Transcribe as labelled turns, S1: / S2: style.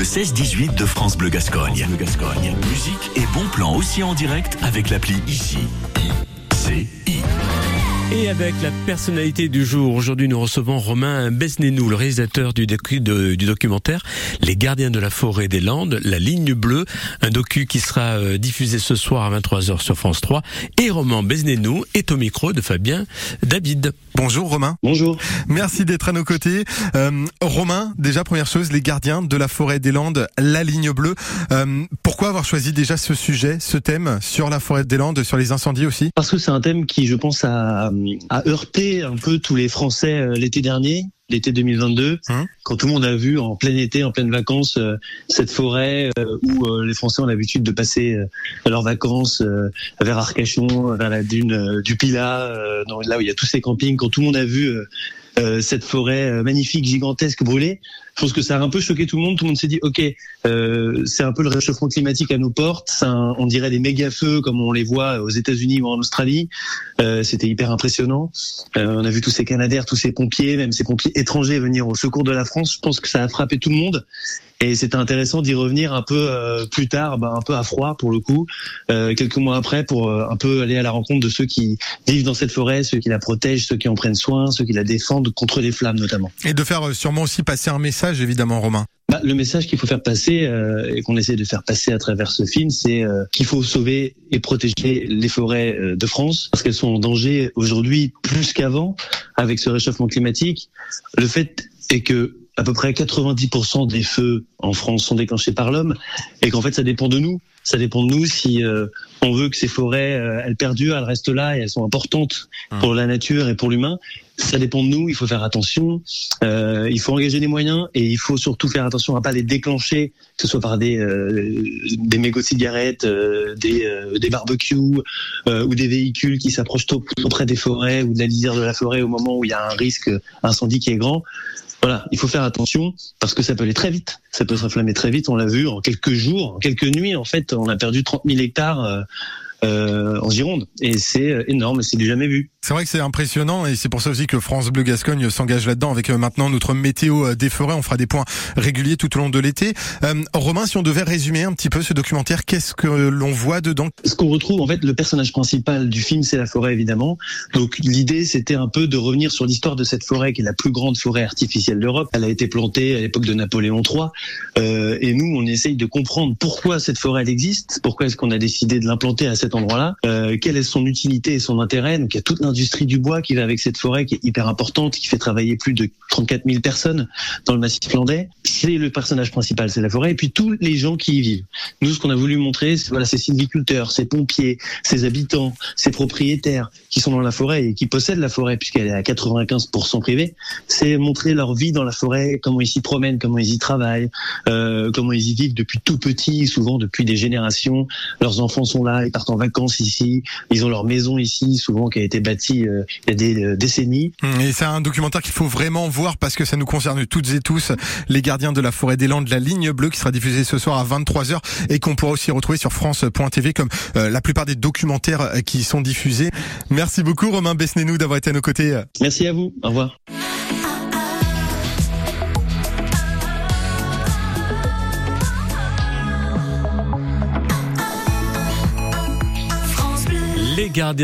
S1: le 16-18 de France Bleu Gascogne. Gascogne. Musique et bon plan aussi en direct avec l'appli ICI. I,
S2: et avec la personnalité du jour, aujourd'hui nous recevons Romain Besnénou, le réalisateur du, du, documentaire Les gardiens de la forêt des Landes, La ligne bleue, un docu qui sera euh, diffusé ce soir à 23h sur France 3. Et Romain Besnénou est au micro de Fabien David.
S3: Bonjour Romain.
S4: Bonjour.
S3: Merci d'être à nos côtés. Euh, Romain, déjà première chose, les gardiens de la forêt des Landes, La ligne bleue. Euh, pourquoi avoir choisi déjà ce sujet, ce thème sur la forêt des Landes, sur les incendies aussi?
S4: Parce que c'est un thème qui, je pense, a a heurté un peu tous les Français euh, l'été dernier l'été 2022, hein quand tout le monde a vu en plein été, en pleine vacances, euh, cette forêt euh, où les Français ont l'habitude de passer leurs vacances vers Arcachon, vers la dune du Pilat, là où il y a tous ces campings, quand tout le monde a vu euh, cette forêt euh, magnifique, gigantesque, brûlée. Je pense que ça a un peu choqué tout le monde. Tout le monde s'est dit, ok, euh, c'est un peu le réchauffement climatique à nos portes. on dirait des méga feux comme on les voit aux États-Unis ou en Australie. C'était hyper impressionnant. on a vu tous ces Canadaires, tous ces pompiers, même ces pompiers étrangers venir au secours de la France. Je pense que ça a frappé tout le monde. Et c'était intéressant d'y revenir un peu plus tard, bah, un peu à froid pour le coup, quelques mois après, pour un peu aller à la rencontre de ceux qui vivent dans cette forêt, ceux qui la protègent, ceux qui en prennent soin, ceux qui la défendent contre les flammes notamment.
S3: Et de faire euh, sûrement aussi passer un message évidemment Romain.
S4: Bah, le message qu'il faut faire passer euh, et qu'on essaie de faire passer à travers ce film, c'est euh, qu'il faut sauver et protéger les forêts de France parce qu'elles sont en danger aujourd'hui plus qu'avant avec ce réchauffement climatique. Le fait est que à peu près 90% des feux en France sont déclenchés par l'homme et qu'en fait ça dépend de nous. Ça dépend de nous si euh, on veut que ces forêts euh, elles perdurent, elles restent là et elles sont importantes mmh. pour la nature et pour l'humain. Ça dépend de nous. Il faut faire attention. Euh, il faut engager des moyens et il faut surtout faire attention à pas les déclencher, que ce soit par des des mégots de cigarettes, des des barbecues ou des véhicules qui s'approchent auprès des forêts ou de la lisière de la forêt au moment où il y a un risque incendie qui est grand. Voilà, il faut faire attention parce que ça peut aller très vite. Ça peut s'inflammer très vite. On l'a vu en quelques jours, en quelques nuits. En fait, on a perdu 30 000 hectares euh, en Gironde. Et c'est euh, énorme, c'est du jamais vu.
S3: C'est vrai que c'est impressionnant et c'est pour ça aussi que France Bleu Gascogne s'engage là-dedans avec euh, maintenant notre météo des forêts. On fera des points réguliers tout au long de l'été. Euh, Romain, si on devait résumer un petit peu ce documentaire, qu'est-ce que l'on voit dedans?
S4: Ce qu'on retrouve, en fait, le personnage principal du film, c'est la forêt, évidemment. Donc l'idée, c'était un peu de revenir sur l'histoire de cette forêt, qui est la plus grande forêt artificielle d'Europe. Elle a été plantée à l'époque de Napoléon III. Euh, et nous, on essaye de comprendre pourquoi cette forêt elle existe, pourquoi est-ce qu'on a décidé de l'implanter à endroit-là, euh, quelle est son utilité et son intérêt? Donc il y a toute l'industrie du bois qui va avec cette forêt qui est hyper importante, qui fait travailler plus de 34 000 personnes dans le massif landais. C'est le personnage principal, c'est la forêt, et puis tous les gens qui y vivent. Nous, ce qu'on a voulu montrer, c'est voilà, ces sylviculteurs, ces pompiers, ces habitants, ces propriétaires qui sont dans la forêt et qui possèdent la forêt puisqu'elle est à 95% privée. C'est montrer leur vie dans la forêt, comment ils s'y promènent, comment ils y travaillent, euh, comment ils y vivent depuis tout petit, souvent depuis des générations. Leurs enfants sont là, ils partent en vacances ici, ils ont leur maison ici, souvent qui a été bâtie euh, il y a des euh, décennies.
S3: Mmh, et c'est un documentaire qu'il faut vraiment voir parce que ça nous concerne toutes et tous, les gardiens de la forêt des Landes, la ligne bleue qui sera diffusée ce soir à 23h et qu'on pourra aussi retrouver sur France.tv comme euh, la plupart des documentaires qui sont diffusés. Merci beaucoup Romain Besnénou d'avoir été à nos côtés.
S4: Merci à vous. Au revoir.
S2: Gardiens